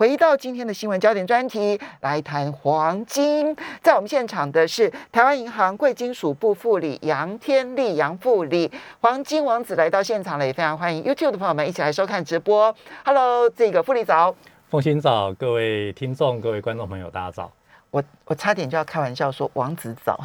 回到今天的新闻焦点专题，来谈黄金。在我们现场的是台湾银行贵金属部副理杨天利杨副理，黄金王子来到现场了，也非常欢迎 YouTube 的朋友们一起来收看直播。Hello，这个副理早。凤欣早，各位听众、各位观众朋友，大家早。我我差点就要开玩笑说王子早。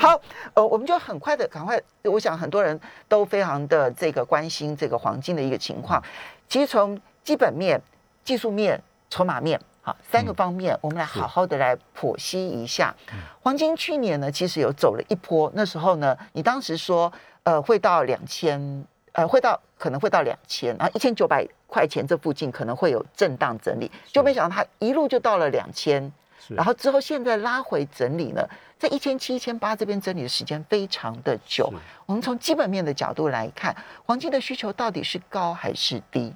好，呃，我们就很快的赶快，我想很多人都非常的这个关心这个黄金的一个情况。其实从基本面、技术面、筹码面，好三个方面，我们来好好的来剖析一下。黄金去年呢，其实有走了一波，那时候呢，你当时说，呃，会到两千，呃，会到可能会到两千啊，一千九百块钱这附近可能会有震荡整理，就没想到它一路就到了两千。然后之后现在拉回整理呢，在一千七、一千八这边整理的时间非常的久。我们从基本面的角度来看，黄金的需求到底是高还是低？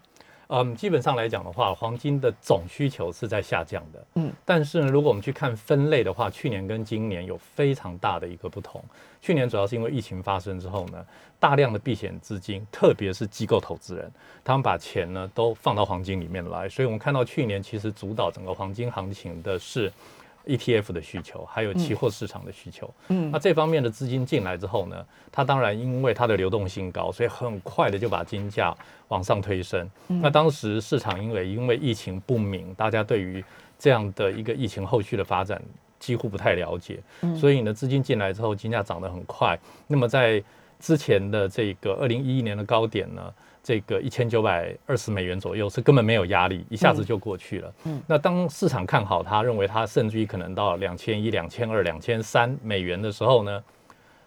嗯，基本上来讲的话，黄金的总需求是在下降的。嗯，但是呢，如果我们去看分类的话，去年跟今年有非常大的一个不同。去年主要是因为疫情发生之后呢，大量的避险资金，特别是机构投资人，他们把钱呢都放到黄金里面来，所以我们看到去年其实主导整个黄金行情的是 ETF 的需求，还有期货市场的需求。嗯那这方面的资金进来之后呢，它当然因为它的流动性高，所以很快的就把金价往上推升。那当时市场因为因为疫情不明，大家对于这样的一个疫情后续的发展几乎不太了解，所以呢，资金进来之后，金价涨得很快。那么在之前的这个二零一一年的高点呢，这个一千九百二十美元左右是根本没有压力，一下子就过去了。嗯那当市场看好它，认为它甚至于可能到两千一、两千二、两千三美元的时候呢，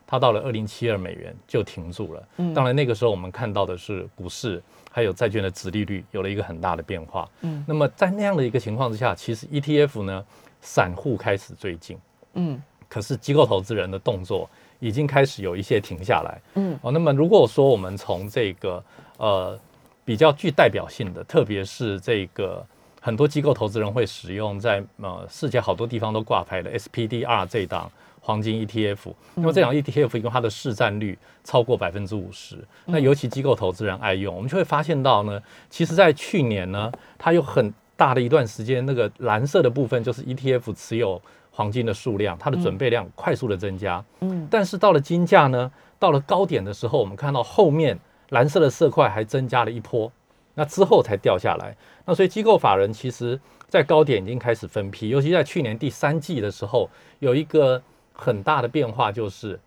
它到了二零七二美元就停住了。嗯当然那个时候我们看到的是股市还有债券的值利率有了一个很大的变化。嗯那么在那样的一个情况之下，其实 ETF 呢，散户开始追进，嗯可是机构投资人的动作已经开始有一些停下来。嗯哦，那么如果说我们从这个呃比较具代表性的，特别是这个很多机构投资人会使用在呃世界好多地方都挂牌的 SPDR 这档黄金 ETF，那么这档 ETF 因为它的市占率超过百分之五十，那尤其机构投资人爱用，我们就会发现到呢，其实在去年呢，它有很大的一段时间，那个蓝色的部分就是 ETF 持有黄金的数量，它的准备量快速的增加。嗯。但是到了金价呢，到了高点的时候，我们看到后面蓝色的色块还增加了一波，那之后才掉下来。那所以机构法人其实在高点已经开始分批，尤其在去年第三季的时候，有一个很大的变化，就是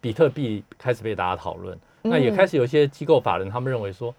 比特币开始被大家讨论，那也开始有一些机构法人他们认为说。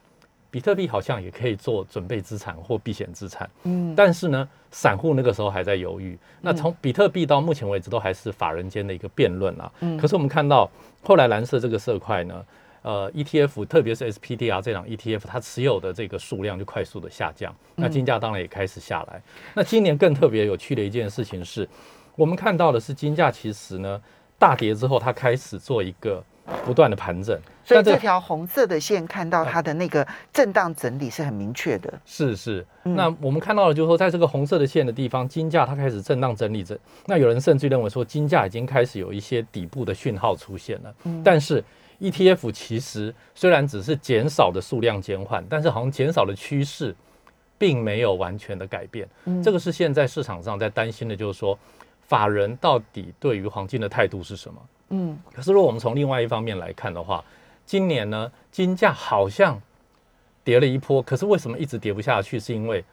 比特币好像也可以做准备资产或避险资产，嗯但是呢，散户那个时候还在犹豫。那从比特币到目前为止都还是法人间的一个辩论啊。嗯可是我们看到后来蓝色这个色块呢，呃，ETF 特别是 SPDR 这档 ETF，它持有的这个数量就快速的下降，那金价当然也开始下来。那今年更特别有趣的一件事情是，我们看到的是金价其实呢大跌之后，它开始做一个不断的盘整。所以这条红色的线看到它的那个震荡整理是很明确的。是是，嗯那我们看到了，就是说，在这个红色的线的地方，金价它开始震荡整理着。那有人甚至认为说，金价已经开始有一些底部的讯号出现了。嗯但是 ETF 其实虽然只是减少的数量减缓，但是好像减少的趋势并没有完全的改变。嗯这个是现在市场上在担心的，就是说，法人到底对于黄金的态度是什么？嗯可是如果我们从另外一方面来看的话，今年呢，金价好像跌了一波，可是为什么一直跌不下去？是因为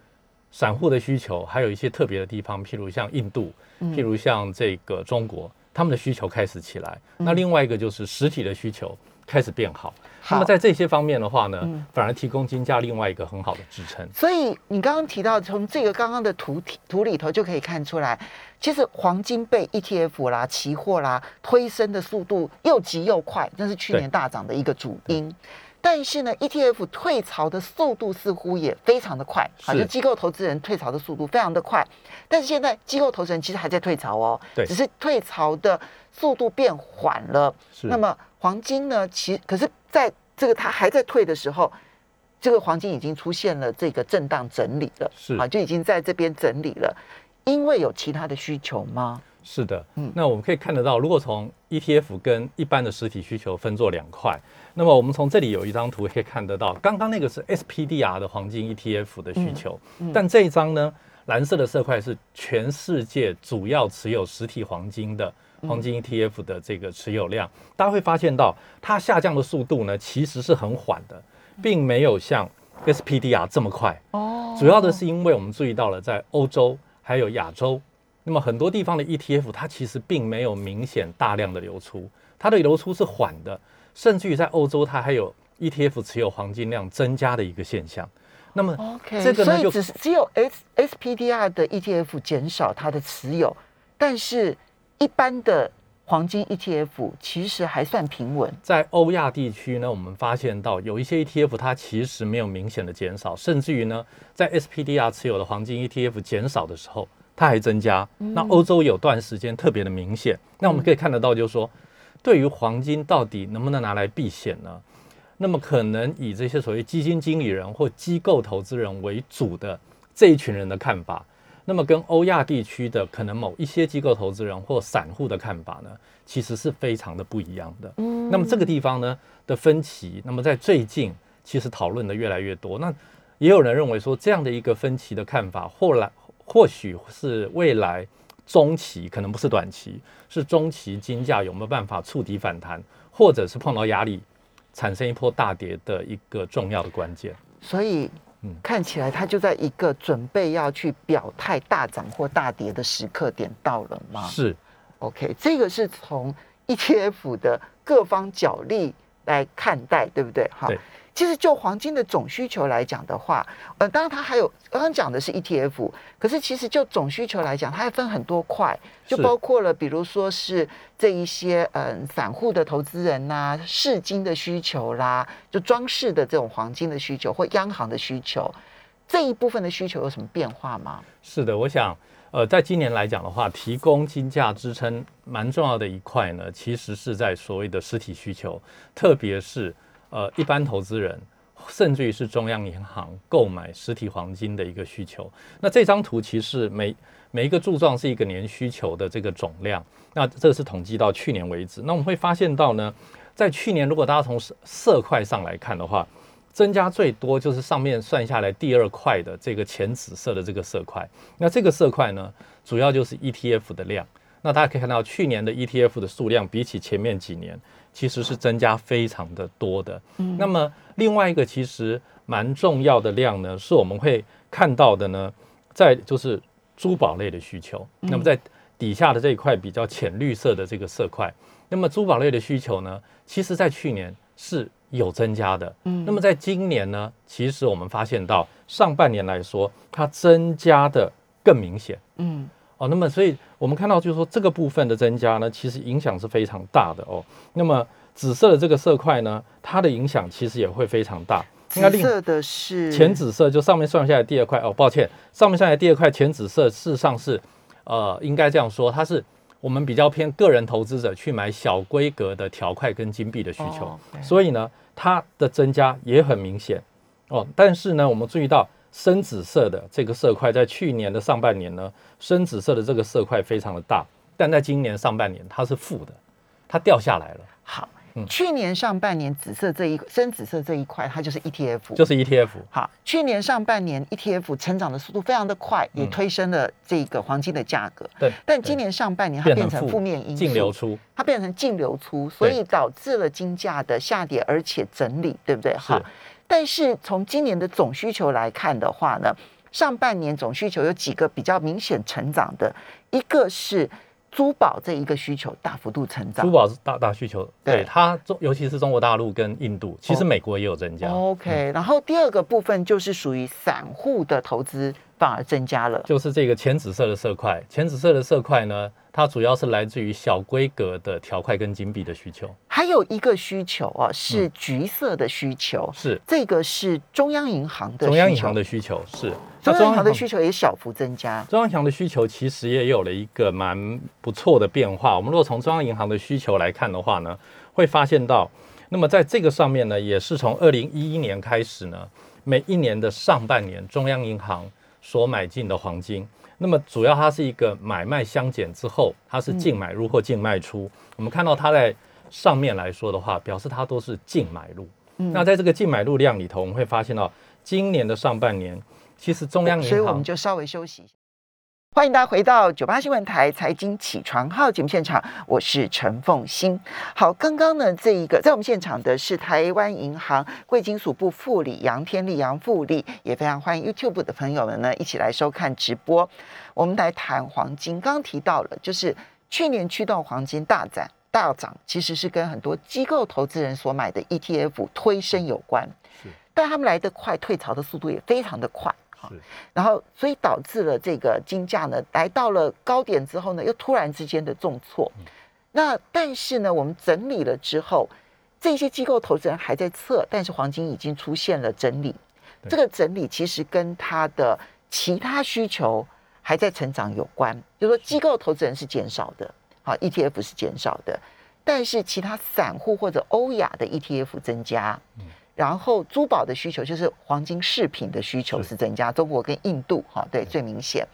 散户的需求，还有一些特别的地方，譬如像印度，譬如像这个中国，他们的需求开始起来。那另外一个就是实体的需求开始变好。那么在这些方面的话呢，嗯反而提供金价另外一个很好的支撑。所以你刚刚提到，从这个刚刚的图图里头就可以看出来，其实黄金被 ETF 啦、期货啦推升的速度又急又快，这是去年大涨的一个主因。但是呢，ETF 退潮的速度似乎也非常的快，啊，就机构投资人退潮的速度非常的快。但是现在机构投资人其实还在退潮哦，对只是退潮的速度变缓了。是那么黄金呢？其可是在这个它还在退的时候，这个黄金已经出现了这个震荡整理了，是啊，就已经在这边整理了。因为有其他的需求吗？是的，嗯。那我们可以看得到，如果从 ETF 跟一般的实体需求分作两块，那么我们从这里有一张图可以看得到，刚刚那个是 SPDR 的黄金 ETF 的需求，嗯。但这一张呢，蓝色的色块是全世界主要持有实体黄金的黄金 ETF 的这个持有量，大家会发现到它下降的速度呢，其实是很缓的，并没有像 SPDR 这么快。哦。主要的是因为我们注意到了，在欧洲还有亚洲，那么很多地方的 ETF 它其实并没有明显大量的流出，它的流出是缓的，甚至于在欧洲它还有 ETF 持有黄金量增加的一个现象。那么 OK，这个呢就所以只是只有 S SPDR 的 ETF 减少它的持有，但是一般的黄金 ETF 其实还算平稳。在欧亚地区呢，我们发现到有一些 ETF 它其实没有明显的减少，甚至于呢，在 SPDR 持有的黄金 ETF 减少的时候，它还增加。那欧洲有段时间特别的明显。那我们可以看得到，就是说，对于黄金到底能不能拿来避险呢？那么可能以这些所谓基金经理人或机构投资人为主的这一群人的看法，那么跟欧亚地区的可能某一些机构投资人或散户的看法呢，其实是非常的不一样的。嗯那么这个地方呢的分歧，那么在最近其实讨论的越来越多。那也有人认为说，这样的一个分歧的看法，后来或许是未来中期，可能不是短期，是中期金价有没有办法触底反弹，或者是碰到压力，产生一波大跌的一个重要的关键。所以嗯看起来它就在一个准备要去表态大涨或大跌的时刻点到了吗是？OK，这个是从 ETF 的各方角力来看待，对不对？哈对。其实就黄金的总需求来讲的话，呃，当然它还有刚刚讲的是 ETF，可是其实就总需求来讲，它还分很多块，就包括了比如说是这一些嗯散户的投资人呐、市金的需求啦，就装饰的这种黄金的需求或央行的需求，这一部分的需求有什么变化吗？是的，我想，呃，在今年来讲的话，提供金价支撑蛮重要的一块呢，其实是在所谓的实体需求，特别是呃一般投资人，甚至于是中央银行购买实体黄金的一个需求。那这张图其实每每一个柱状是一个年需求的这个总量，那这是统计到去年为止。那我们会发现到呢，在去年如果大家从色色块上来看的话，增加最多就是上面算下来第二块的这个浅紫色的这个色块。那这个色块呢，主要就是 ETF 的量。那大家可以看到，去年的 ETF 的数量比起前面几年，其实是增加非常的多的。嗯那么另外一个其实蛮重要的量呢，是我们会看到的呢，在就是珠宝类的需求。那么在底下的这一块比较浅绿色的这个色块，那么珠宝类的需求呢，其实在去年是有增加的。嗯那么在今年呢，其实我们发现到上半年来说，它增加的更明显。嗯哦，那么所以我们看到就是说这个部分的增加呢，其实影响是非常大的哦。那么紫色的这个色块呢，它的影响其实也会非常大。紫色的是浅紫色就上面算下来第二块哦，抱歉，上面算下来第二块浅紫色，事实上是呃，应该这样说，它是我们比较偏个人投资者去买小规格的条块跟金币的需求，所以呢，它的增加也很明显哦。但是呢，我们注意到深紫色的这个色块在去年的上半年呢，深紫色的这个色块非常的大，但在今年上半年它是负的，它掉下来了，好嗯。去年上半年紫色这一深紫色这一块，它就是 ETF，就是 E ETF。好，去年上半年 ETF 成长的速度非常的快，也嗯推升了这个黄金的价格。对，但今年上半年它变成负面因素，净流出，它变成净流出，所以导致了金价的下跌，而且整理，对不对？好，但是从今年的总需求来看的话呢，上半年总需求有几个比较明显成长的，一个是珠宝这一个需求大幅度成长珠。宝是大大需求，对对它中尤其是中国大陆跟印度，其实美国也有增加，OK，、然后第二个部分就是属于散户的投资反而增加了。就是这个浅紫色的色块，浅紫色的色块呢，它主要是来自于小规格的条块跟金币的需求，还有一个需求啊，嗯。是橘色的需求，是。这个是中央银行的中央银行的需求是，中央银行的需求也小幅增加。中央银行的需求其实也有了一个蛮不错的变化。我们如果从中央银行的需求来看的话呢，会发现到，那么在这个上面呢，也是从二零一一年开始呢，每一年的上半年中央银行所买进的黄金，那么主要它是一个买卖相减之后，它是净买入或净卖出。我们看到它在上面来说的话，表示它都是净买入。那在这个净买入量里头，我们会发现到今年的上半年，其实中央银行，所以我们就稍微休息一下。欢迎大家回到九八新闻台财经起床号节目现场，我是陈凤欣。好，刚刚呢，这一个在我们现场的是台湾银行贵金属部副理杨天利杨副理，也非常欢迎 YouTube 的朋友们呢一起来收看直播。我们来谈黄金，刚提到了，就是去年驱动黄金大涨大涨，其实是跟很多机构投资人所买的 ETF 推升有关，是，但他们来得快，退潮的速度也非常的快。是，然后所以导致了这个金价呢来到了高点之后呢，又突然之间的重挫。那但是呢，我们整理了之后，这些机构投资人还在测，但是黄金已经出现了整理。这个整理其实跟它的其他需求还在成长有关，就是说机构投资人是减少的，好，ETF 是减少的，但是其他散户或者欧亚的 ETF 增加。然后珠宝的需求就是黄金饰品的需求是增加，中国跟印度哈对最明显。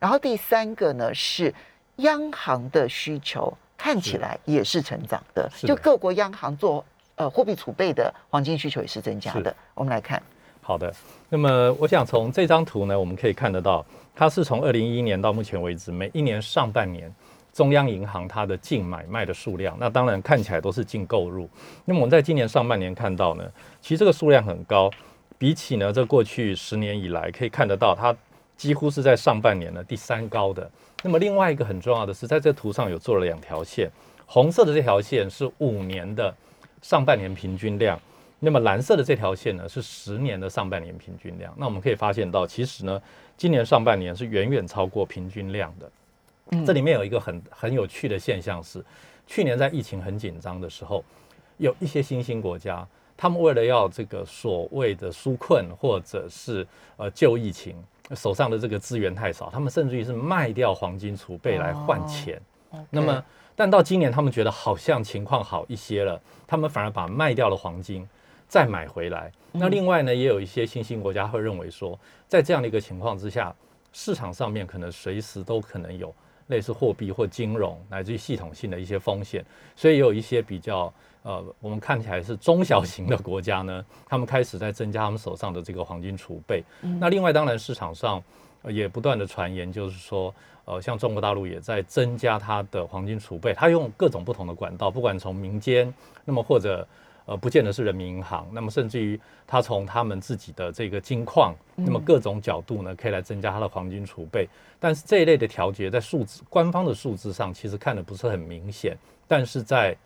然后第三个呢是央行的需求看起来也是成长的，就各国央行做呃货币储备的黄金需求也是增加的。我们来看，好的，那么我想从这张图呢，我们可以看得到，它是从二零一一年到目前为止，每一年上半年。中央银行它的净买卖的数量，那当然看起来都是净购入。那么我们在今年上半年看到呢，其实这个数量很高，比起呢这过去十年以来可以看得到，它几乎是在上半年的第三高的。那么另外一个很重要的是，在这图上有做了两条线，红色的这条线是五年的上半年平均量，那么蓝色的这条线呢是十年的上半年平均量。那我们可以发现到，其实呢今年上半年是远远超过平均量的。这里面有一个很很有趣的现象是，去年在疫情很紧张的时候，有一些新兴国家，他们为了要这个所谓的纾困或者是呃救疫情，手上的这个资源太少，他们甚至于是卖掉黄金储备来换钱。那么，但到今年他们觉得好像情况好一些了，他们反而把卖掉了黄金再买回来。那另外呢，也有一些新兴国家会认为说，在这样的一个情况之下，市场上面可能随时都可能有。类似货币或金融乃至于系统性的一些风险，所以有一些比较呃，我们看起来是中小型的国家呢，他们开始在增加他们手上的这个黄金储备。那另外，当然市场上也不断的传言，就是说，呃，像中国大陆也在增加它的黄金储备，它用各种不同的管道，不管从民间，那么或者。呃，不见得是人民银行，那么甚至于他从他们自己的这个金矿，那么各种角度呢，可以来增加他的黄金储备。但是这一类的调节在数字官方的数字上其实看的不是很明显，但是在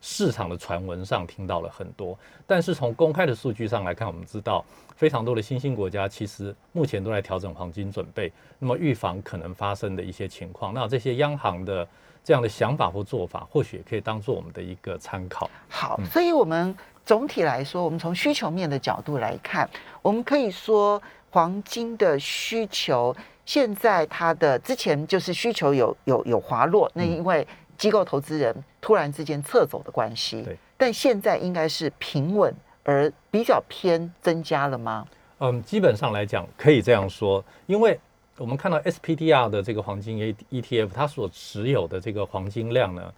市场的传闻上听到了很多。但是从公开的数据上来看，我们知道非常多的新兴国家其实目前都在调整黄金准备，那么预防可能发生的一些情况。那这些央行的。这样的想法或做法，或许也可以当做我们的一个参考。好，所以我们总体来说，我们从需求面的角度来看，我们可以说黄金的需求现在它的之前就是需求有有有滑落，那因为机构投资人突然之间撤走的关系。对，但现在应该是平稳而比较偏增加了吗？嗯，基本上来讲可以这样说，因为。我们看到 SPDR 的这个黄金 A ETF，它所持有的这个黄金量呢，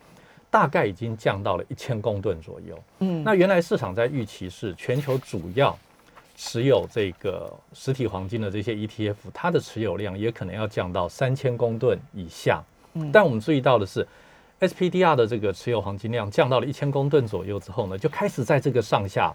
大概已经降到了一千公吨左右。嗯，那原来市场在预期是全球主要持有这个实体黄金的这些 ETF，它的持有量也可能要降到三千公吨以下。嗯，但我们注意到的是，SPDR 的这个持有黄金量降到了一千公吨左右之后呢，就开始在这个上下。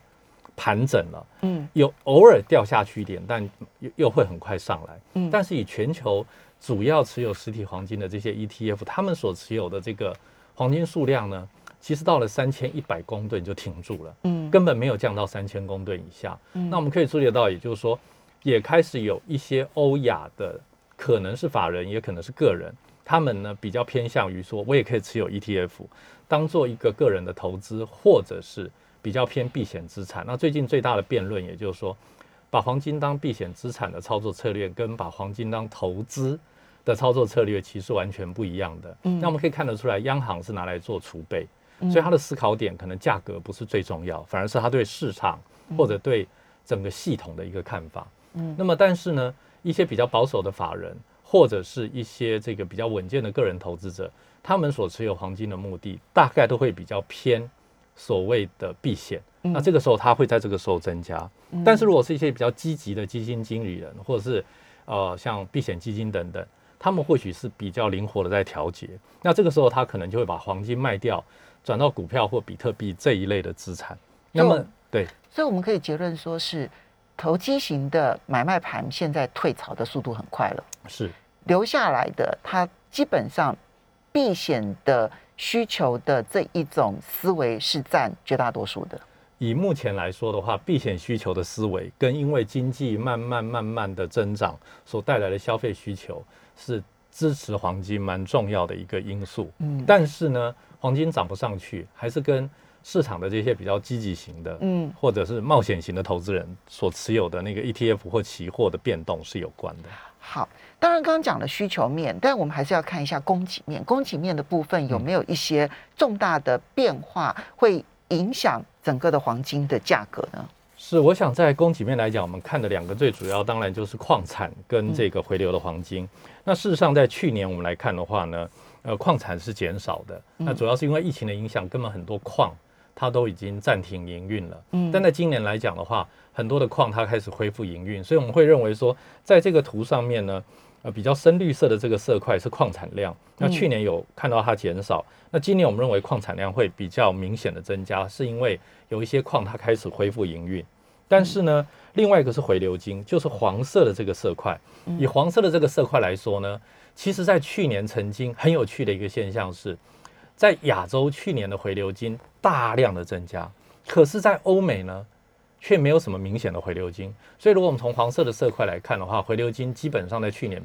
盘整了，嗯，有偶尔掉下去一点，但又又会很快上来，嗯，但是以全球主要持有实体黄金的这些 ETF，他们所持有的这个黄金数量呢，其实到了三千一百公吨就停住了，嗯，根本没有降到三千公吨以下，嗯，那我们可以注意到，也就是说，也开始有一些欧亚的，可能是法人，也可能是个人，他们呢比较偏向于说，我也可以持有 ETF，当做一个个人的投资，或者是。比较偏避险资产。那最近最大的辩论，也就是说，把黄金当避险资产的操作策略，跟把黄金当投资的操作策略，其实完全不一样的。嗯，那我们可以看得出来，央行是拿来做储备，所以它的思考点可能价格不是最重要，反而是它对市场或者对整个系统的一个看法。嗯，那么但是呢，一些比较保守的法人或者是一些这个比较稳健的个人投资者，他们所持有黄金的目的，大概都会比较偏所谓的避险。那这个时候，它会在这个时候增加。但是如果是一些比较积极的基金经理人，或者是呃像避险基金等等，他们或许是比较灵活的在调节。那这个时候，他可能就会把黄金卖掉，转到股票或比特币这一类的资产。那么，对，所以我们可以结论说是投机型的买卖盘现在退潮的速度很快了。是留下来的，它基本上避险的需求的这一种思维是占绝大多数的。以目前来说的话，避险需求的思维跟因为经济慢慢慢慢的增长所带来的消费需求是支持黄金蛮重要的一个因素。嗯，但是呢，黄金涨不上去，还是跟市场的这些比较积极型的，嗯，或者是冒险型的投资人所持有的那个 ETF 或期货的变动是有关的。好，当然刚刚讲了需求面，但我们还是要看一下供给面。供给面的部分有没有一些重大的变化会？影响整个的黄金的价格呢？是，我想在供给面来讲，我们看的两个最主要，当然就是矿产跟这个回流的黄金。那事实上，在去年我们来看的话呢，呃，矿产是减少的。那主要是因为疫情的影响，根本很多矿它都已经暂停营运了。嗯，但在今年来讲的话，很多的矿它开始恢复营运，所以我们会认为说，在这个图上面呢。呃，比较深绿色的这个色块是矿产量，那去年有看到它减少，那今年我们认为矿产量会比较明显的增加，是因为有一些矿它开始恢复营运。但是呢，另外一个是回流金，就是黄色的这个色块。以黄色的这个色块来说呢，其实在去年曾经很有趣的一个现象是，在亚洲去年的回流金大量的增加，可是，在欧美呢？却没有什么明显的回流金，所以如果我们从黄色的色块来看的话，回流金基本上在去年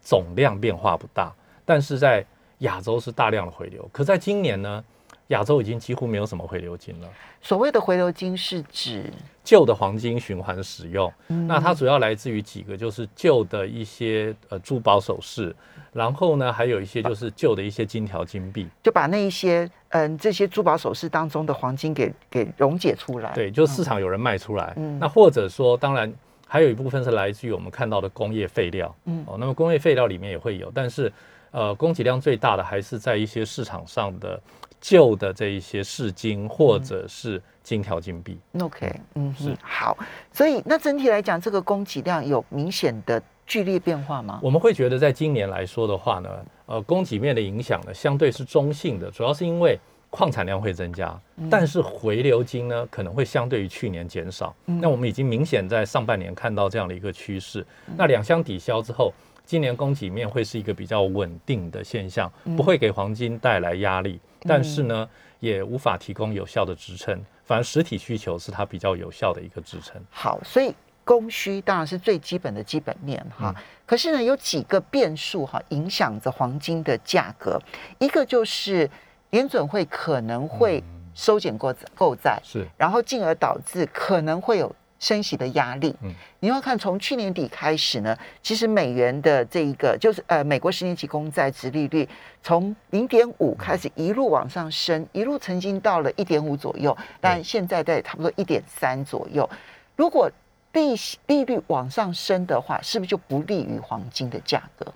总量变化不大，但是在亚洲是大量的回流。可在今年呢，亚洲已经几乎没有什么回流金了。所谓的回流金是指旧的黄金循环使用，那它主要来自于几个，就是旧的一些呃珠宝首饰。然后呢，还有一些就是旧的一些金条、金币，就把那一些嗯这些珠宝首饰当中的黄金给给溶解出来。对，就市场有人卖出来。嗯，那或者说，当然还有一部分是来自于我们看到的工业废料。嗯，哦，那么工业废料里面也会有，但是呃，供给量最大的还是在一些市场上的旧的这一些市金或者是金条、金币。OK，嗯，是好。所以那整体来讲，这个供给量有明显的。剧烈变化吗？我们会觉得，在今年来说的话呢，呃，供给面的影响呢，相对是中性的，主要是因为矿产量会增加，但是回流金呢，可能会相对于去年减少。那我们已经明显在上半年看到这样的一个趋势。那两相抵消之后，今年供给面会是一个比较稳定的现象，不会给黄金带来压力，但是呢，也无法提供有效的支撑。反而实体需求是它比较有效的一个支撑。好，所以。供需当然是最基本的基本面哈，可是呢，有几个变数哈，影响着黄金的价格。一个就是联准会可能会收减购购债，是，然后进而导致可能会有升息的压力。嗯，你要看从去年底开始呢，其实美元的这一个就是呃美国十年期公债殖利率从零点五开始一路往上升，一路曾经到了一点五左右，但现在在差不多一点三左右。如果利息利率往上升的话，是不是就不利于黄金的价格？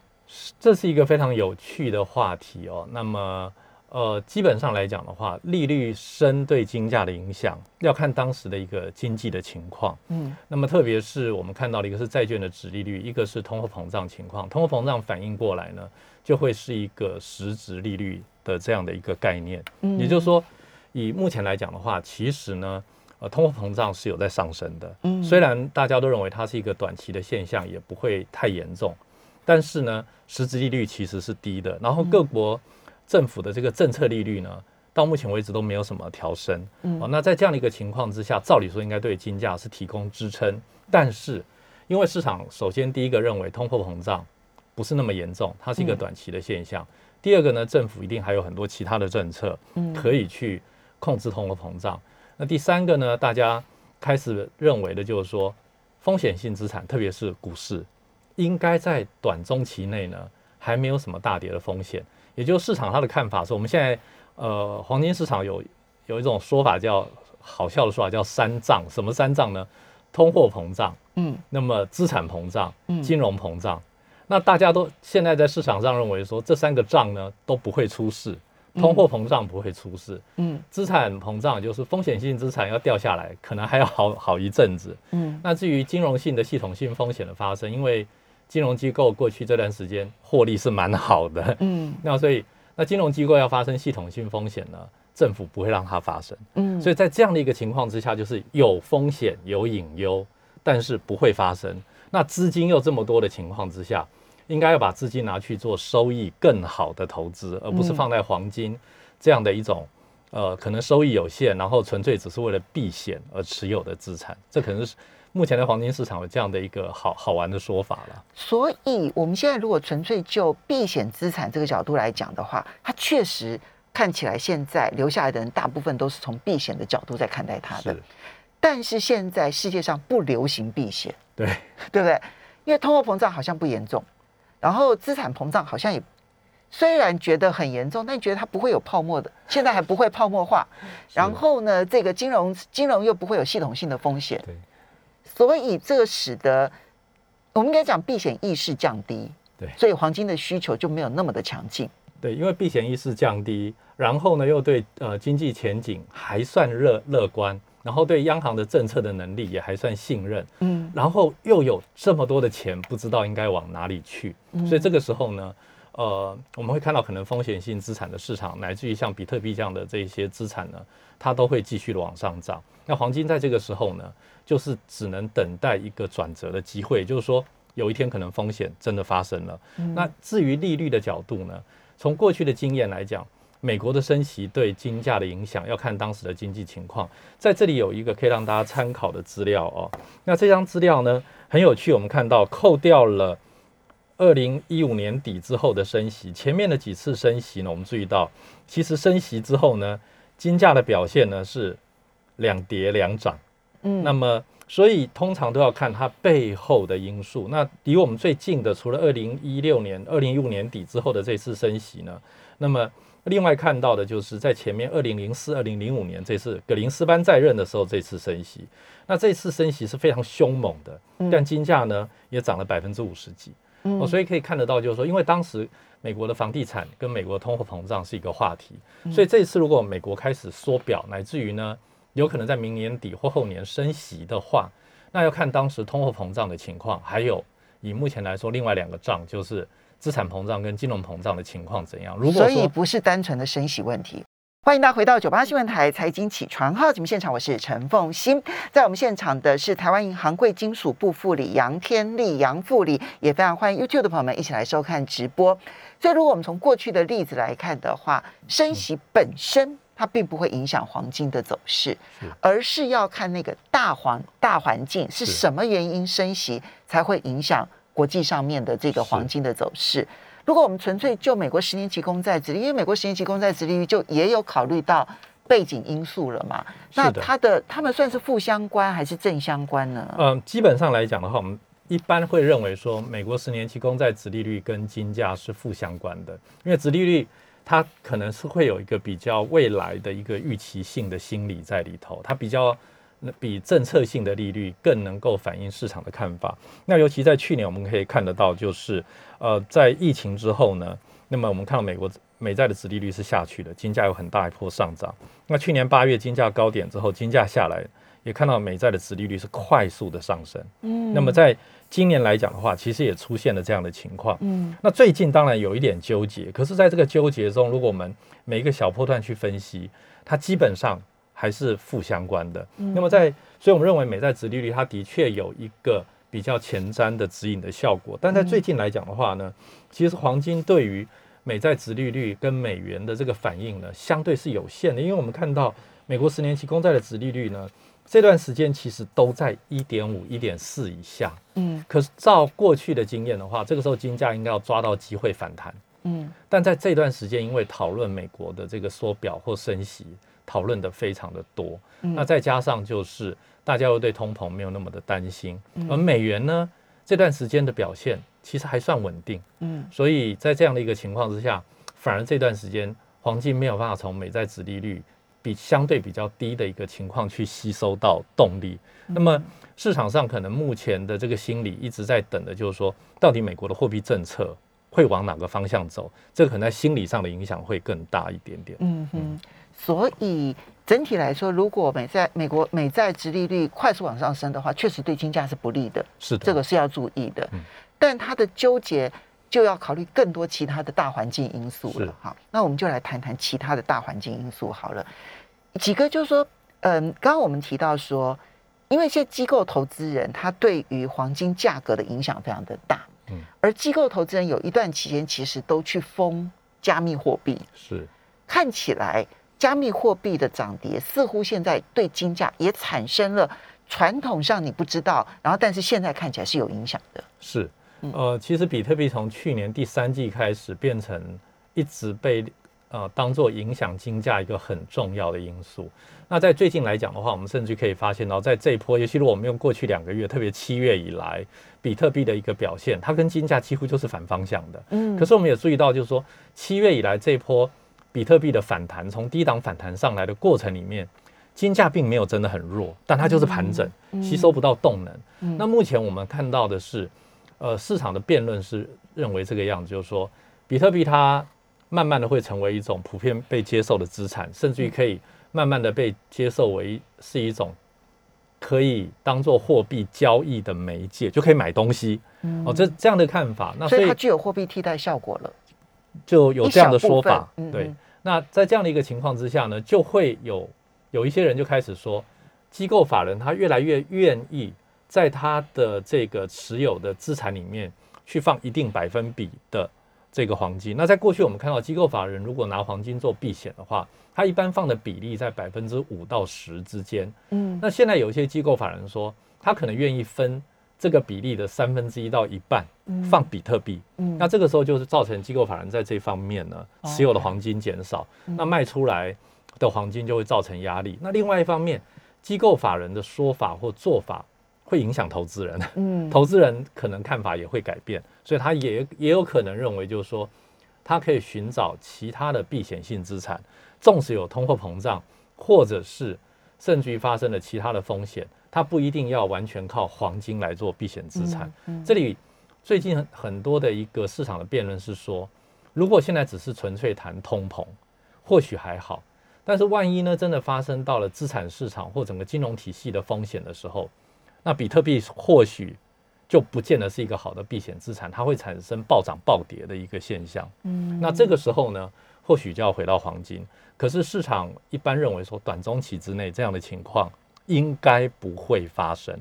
这是一个非常有趣的话题哦。那么，呃，基本上来讲的话，利率升对金价的影响要看当时的一个经济的情况。嗯，那么特别是我们看到的一个是债券的值利率，一个是通货膨胀情况。通货膨胀反应过来呢，就会是一个实质利率的这样的一个概念。嗯，也就是说，以目前来讲的话，其实呢。呃，通货膨胀是有在上升的，嗯，虽然大家都认为它是一个短期的现象，也不会太严重，但是呢，实质利率其实是低的。然后各国政府的这个政策利率呢，到目前为止都没有什么调升，嗯，哦，那在这样的一个情况之下，照理说应该对金价是提供支撑，但是因为市场首先第一个认为通货膨胀不是那么严重，它是一个短期的现象，第二个呢，政府一定还有很多其他的政策，嗯，可以去控制通货膨胀。那第三个呢？大家开始认为的就是说，风险性资产，特别是股市，应该在短中期内呢，还没有什么大跌的风险。也就是市场它的看法是，我们现在呃，黄金市场有有一种说法叫好笑的说法叫三涨，什么三涨呢？通货膨胀，嗯。那么资产膨胀嗯，金融膨胀，那大家都现在在市场上认为说这三个账呢都不会出事，通货膨胀不会出事，嗯。资产膨胀就是风险性资产要掉下来，可能还要好好一阵子。嗯。那至于金融性的系统性风险的发生，因为金融机构过去这段时间获利是蛮好的，嗯 那所以那金融机构要发生系统性风险呢，政府不会让它发生。嗯，所以在这样的一个情况之下，就是有风险有隐忧，但是不会发生。那资金又这么多的情况之下，应该要把资金拿去做收益更好的投资，而不是嗯放在黄金这样的一种呃可能收益有限，然后纯粹只是为了避险而持有的资产。这可能是目前的黄金市场有这样的一个好好玩的说法了。所以我们现在如果纯粹就避险资产这个角度来讲的话，它确实看起来现在留下来的人大部分都是从避险的角度在看待它的是。，但是现在世界上不流行避险，对，对不对？因为通货膨胀好像不严重，然后资产膨胀好像也虽然觉得很严重，但觉得它不会有泡沫的，现在还不会泡沫化。然后呢，这个金融金融又不会有系统性的风险，对，所以这个使得我们应该讲避险意识降低，对所以黄金的需求就没有那么的强劲。对，因为避险意识降低，然后呢又对呃经济前景还算乐乐观，然后对央行的政策的能力也还算信任，嗯然后又有这么多的钱，不知道应该往哪里去，嗯所以这个时候呢，呃，我们会看到可能风险性资产的市场，乃至于像比特币这样的这一些资产呢，它都会继续的往上涨。那黄金在这个时候呢，就是只能等待一个转折的机会，也就是说有一天可能风险真的发生了。那至于利率的角度呢，从过去的经验来讲，美国的升息对金价的影响要看当时的经济情况。在这里有一个可以让大家参考的资料哦。那这张资料呢很有趣，我们看到扣掉了二零一五年底之后的升息，前面的几次升息呢，我们注意到，其实升息之后呢，金价的表现呢是两跌两涨。嗯那么，所以通常都要看它背后的因素。那离我们最近的，除了二零一六年、二零一五年底之后的这次升息呢，那么另外看到的就是在前面二零零四、二零零五年这次格林斯潘在任的时候，这次升息。那这次升息是非常凶猛的，但金价呢也涨了百分之五十几。嗯哦，所以可以看得到，就是说，因为当时美国的房地产跟美国通货膨胀是一个话题，所以这一次如果美国开始缩表，乃至于呢，有可能在明年底或后年升息的话，那要看当时通货膨胀的情况，还有以目前来说，另外两个账就是资产膨胀跟金融膨胀的情况怎样。如果所以不是单纯的升息问题。欢迎大家回到九八新闻台财经起床号节目现场，我是陈凤欣。在我们现场的是台湾银行贵金属部副理杨天利杨副理，也非常欢迎 YouTube 的朋友们一起来收看直播。所以，如果我们从过去的例子来看的话，升息本身它并不会影响黄金的走势是，而是要看那个大环大环境是是。什么原因升息才会影响国际上面的这个黄金的走势。如果我们纯粹就美国十年期公债殖利率，因为美国十年期公债殖利率就也有考虑到背景因素了嘛，那它的它的他们算是负相关还是正相关呢？嗯，基本上来讲的话，我们一般会认为说，美国十年期公债殖利率跟金价是负相关的，因为殖利率它可能是会有一个比较未来的一个预期性的心理在里头，它比较比政策性的利率更能够反映市场的看法。那尤其在去年，我们可以看得到，就是呃，在疫情之后呢，那么我们看到美国美债的殖利率是下去的，金价有很大一波上涨。那去年八月金价高点之后，金价下来，也看到美债的殖利率是快速的上升。嗯那么在今年来讲的话，其实也出现了这样的情况。嗯那最近当然有一点纠结，可是在这个纠结中，如果我们每一个小波段去分析，它基本上还是负相关的。嗯那么在，所以我们认为美债殖利率它的确有一个比较前瞻的指引的效果，但在最近来讲的话呢，其实黄金对于美债殖利率跟美元的这个反应呢，相对是有限的，因为我们看到美国十年期公债的殖利率呢，这段时间其实都在一点五、一点四以下。嗯。可是照过去的经验的话，这个时候金价应该要抓到机会反弹。嗯。但在这段时间，因为讨论美国的这个缩表或升息，讨论的非常的多，嗯。那再加上就是大家又对通膨没有那么的担心，嗯。而美元呢这段时间的表现其实还算稳定，嗯。所以在这样的一个情况之下，反而这段时间黄金没有办法从美债殖利率比相对比较低的一个情况去吸收到动力。那么市场上可能目前的这个心理一直在等的，就是说，到底美国的货币政策会往哪个方向走？这个可能在心理上的影响会更大一点点。嗯哼，所以整体来说，如果美债美国美债殖利率快速往上升的话，确实对金价是不利的，是的，这个是要注意的。嗯但它的纠结就要考虑更多其他的大环境因素了。好，那我们就来谈谈其他的大环境因素好了。几个就是说，嗯，刚刚我们提到说，因为一些机构投资人他对于黄金价格的影响非常的大，嗯而机构投资人有一段期间其实都去封加密货币，是看起来加密货币的涨跌似乎现在对金价也产生了传统上你不知道，然后但是现在看起来是有影响的。是嗯，呃，其实比特币从去年第三季开始变成一直被呃当做影响金价一个很重要的因素。那在最近来讲的话，我们甚至可以发现到，在这一波，尤其是我们用过去两个月，特别七月以来，比特币的一个表现，它跟金价几乎就是反方向的。嗯可是我们也注意到，就是说七月以来这一波比特币的反弹，从低档反弹上来的过程里面，金价并没有真的很弱，但它就是盘整，吸收不到动能。嗯那目前我们看到的是，呃，市场的辩论是认为这个样子，就是说，比特币它慢慢的会成为一种普遍被接受的资产，甚至于可以慢慢的被接受为是一种可以当做货币交易的媒介，就可以买东西。哦，这这样的看法，那所以它具有货币替代效果了。就有这样的说法。对那在这样的一个情况之下呢，就会有有一些人就开始说，机构法人他越来越愿意在他的这个持有的资产里面去放一定百分比的这个黄金。那在过去我们看到，机构法人如果拿黄金做避险的话，他一般放的比例在百分之五到十之间。嗯那现在有一些机构法人说，他可能愿意分这个比例的三分之一到一半放比特币。嗯那这个时候就是造成机构法人在这方面呢哦持有的黄金减少，嗯那卖出来的黄金就会造成压力。那另外一方面，机构法人的说法或做法会影响投资人，嗯 投资人可能看法也会改变，所以他也也有可能认为就是说，他可以寻找其他的避险性资产，纵使有通货膨胀，或者是甚至于发生了其他的风险，他不一定要完全靠黄金来做避险资产。嗯这里最近很很多的一个市场的辩论是说，如果现在只是纯粹谈通膨，或许还好，但是万一呢，真的发生到了资产市场或整个金融体系的风险的时候，那比特币或许就不见得是一个好的避险资产，它会产生暴涨暴跌的一个现象。嗯那这个时候呢，或许就要回到黄金。可是市场一般认为说，短中期之内这样的情况应该不会发生，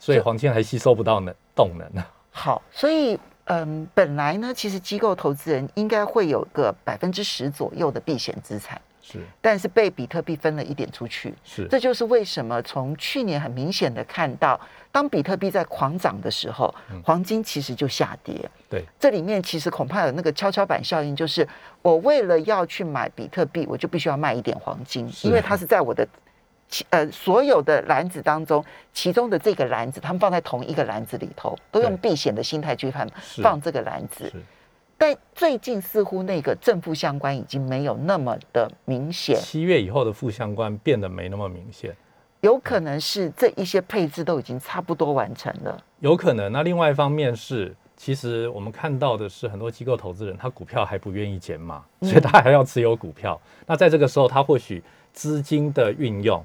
所以黄金还吸收不到能动能呢。好，所以嗯，本来呢，其实机构投资人应该会有个百分之十左右的避险资产，是。但是被比特币分了一点出去。是。这就是为什么从去年很明显的看到，当比特币在狂涨的时候，黄金其实就下跌。对，这里面其实恐怕有那个跷跷板效应，就是我为了要去买比特币，我就必须要卖一点黄金，因为它是在我的其呃所有的篮子当中，其中的这个篮子，他们放在同一个篮子里头，都用避险的心态去放放这个篮子。是。但最近似乎那个正负相关已经没有那么的明显，七月以后的负相关变得没那么明显，有可能是这一些配置都已经差不多完成了。有可能。那另外一方面是，其实我们看到的是很多机构投资人他股票还不愿意减码，嗯所以他还要持有股票。那在这个时候，他或许资金的运用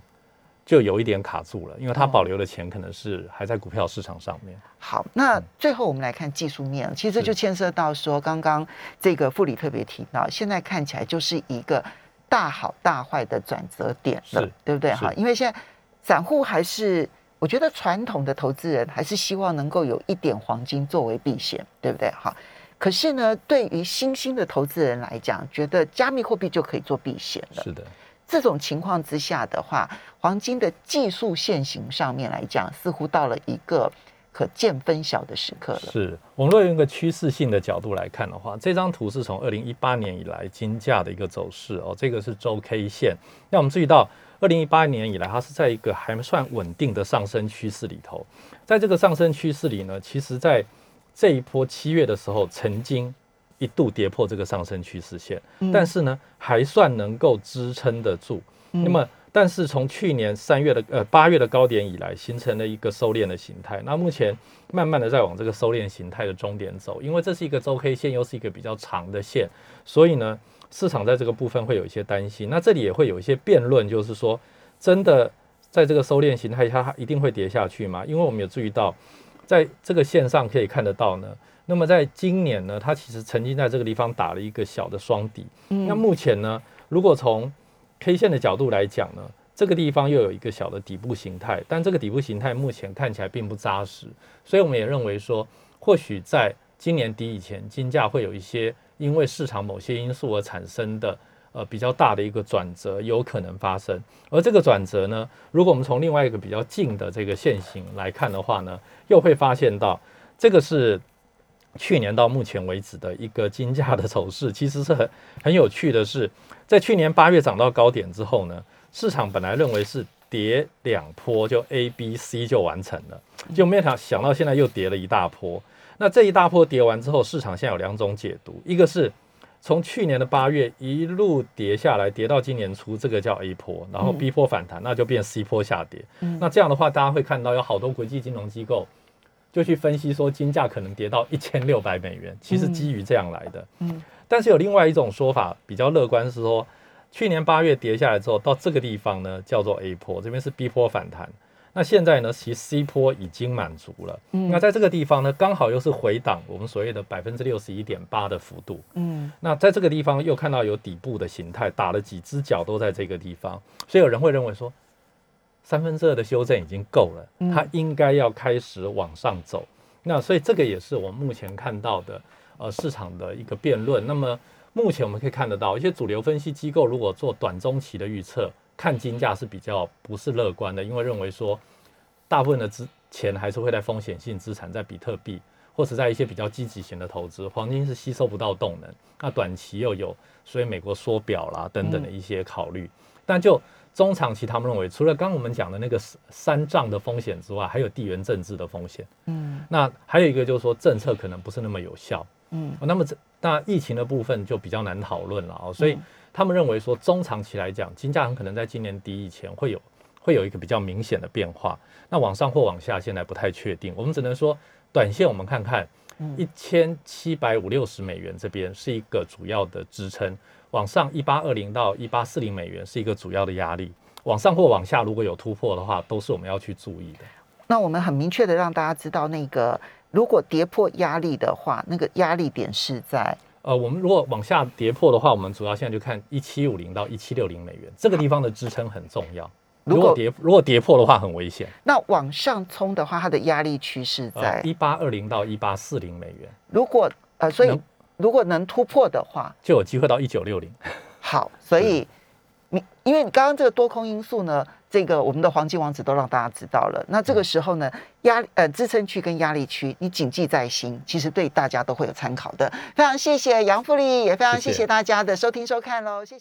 就有一点卡住了，因为他哦保留的钱可能是还在股票市场上面。好，那最后我们来看技术面，其实就牵涉到说，刚刚这个副理特别提到，现在看起来就是一个大好大坏的转折点了，对不对？哈，因为现在散户还是，我觉得传统的投资人还是希望能够有一点黄金作为避险，对不对？哈，可是呢，对于新兴的投资人来讲，觉得加密货币就可以做避险了。是的，这种情况之下的话，黄金的技术线型上面来讲，似乎到了一个可见分晓的时刻了。是我们若用一个趋势性的角度来看的话，这张图是从二零一八年以来金价的一个走势哦，这个是周 K 线。那我们注意到，二零一八年以来，它是在一个还算稳定的上升趋势里头。在这个上升趋势里呢，其实在这一波七月的时候，曾经一度跌破这个上升趋势线，但是呢，还算能够支撑得住。那么但是从去年三月的呃八月的高点以来，形成了一个收敛的形态。那目前慢慢的在往这个收敛形态的终点走，因为这是一个周 K 线，又是一个比较长的线，所以呢，市场在这个部分会有一些担心。那这里也会有一些辩论，就是说，真的在这个收敛形态下，它一定会跌下去吗？因为我们有注意到，在这个线上可以看得到呢。那么在今年呢，它其实曾经在这个地方打了一个小的双底。那目前呢，如果从 K 线的角度来讲呢，这个地方又有一个小的底部形态，但这个底部形态目前看起来并不扎实，所以我们也认为说，或许在今年底以前，金价会有一些因为市场某些因素而产生的呃比较大的一个转折有可能发生。而这个转折呢，如果我们从另外一个比较近的这个线型来看的话呢，又会发现到这个是去年到目前为止的一个金价的走势，其实是很很有趣的是。在去年八月涨到高点之后呢，市场本来认为是跌两波就 A、B、C 就完成了，就没想想到现在又跌了一大波。那这一大波跌完之后，市场现在有两种解读，一个是从去年的八月一路跌下来，跌到今年初，这个叫 A 波，然后 B 波反弹，那就变 C 波下跌。那这样的话，大家会看到有好多国际金融机构就去分析说，金价可能跌到一千六百美元，其实基于这样来的。嗯。但是有另外一种说法比较乐观，是说去年八月跌下来之后，到这个地方呢叫做 A 波，这边是 B 波反弹。那现在呢，其实 C 波已经满足了。嗯，那在这个地方呢，刚好又是回档我们所谓的百分之六十一点八的幅度。嗯，那在这个地方又看到有底部的形态，打了几只脚都在这个地方，所以有人会认为说三分之二的修正已经够了，它应该要开始往上走。那所以这个也是我们目前看到的。呃，市场的一个辩论。那么目前我们可以看得到，一些主流分析机构如果做短中期的预测，看金价是比较不是乐观的，因为认为说大部分的资钱还是会在风险性资产，在比特币或者在一些比较积极型的投资，黄金是吸收不到动能。那短期又有所以美国缩表啦等等的一些考虑。但就中长期，他们认为除了刚我们讲的那个三障的风险之外，还有地缘政治的风险。嗯，那还有一个就是说政策可能不是那么有效。嗯，那么这那疫情的部分就比较难讨论了哦，所以他们认为说中长期来讲，金价很可能在今年底以前会有会有一个比较明显的变化。那往上或往下现在不太确定，我们只能说短线我们看看一千七百五六十美元这边是一个主要的支撑，往上一八二零到一八四零美元是一个主要的压力，往上或往下如果有突破的话，都是我们要去注意的。那我们很明确的让大家知道那个。如果跌破压力的话，那个压力点是在呃，我们如果往下跌破的话，我们主要现在就看一七五零到一七六零美元这个地方的支撑很重要。如果跌如果跌破的话，很危险。那往上冲的话，它的压力区是在一八二零到一八四零美元。如果呃，所以如果能突破的话，就有机会到一九六零。好，所以你因为你刚刚这个多空因素呢？这个我们的黄金王子都让大家知道了。那这个时候呢，压呃支撑区跟压力区，你谨记在心，其实对大家都会有参考的。非常谢谢杨富丽，也非常谢谢大家的收听收看喽，谢谢。